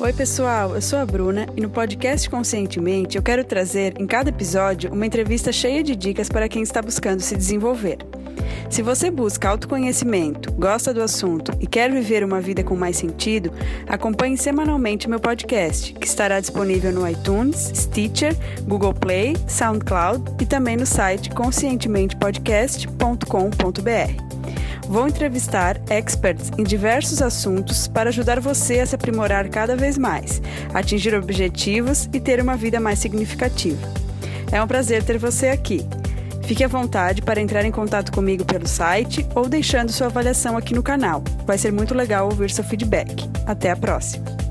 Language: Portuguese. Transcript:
Oi, pessoal, eu sou a Bruna e no podcast Conscientemente eu quero trazer em cada episódio uma entrevista cheia de dicas para quem está buscando se desenvolver. Se você busca autoconhecimento, gosta do assunto e quer viver uma vida com mais sentido, acompanhe semanalmente meu podcast, que estará disponível no iTunes, Stitcher, Google Play, SoundCloud e também no site conscientementepodcast.com.br. Vou entrevistar experts em diversos assuntos para ajudar você a se aprimorar cada vez mais, atingir objetivos e ter uma vida mais significativa. É um prazer ter você aqui. Fique à vontade para entrar em contato comigo pelo site ou deixando sua avaliação aqui no canal. Vai ser muito legal ouvir seu feedback. Até a próxima!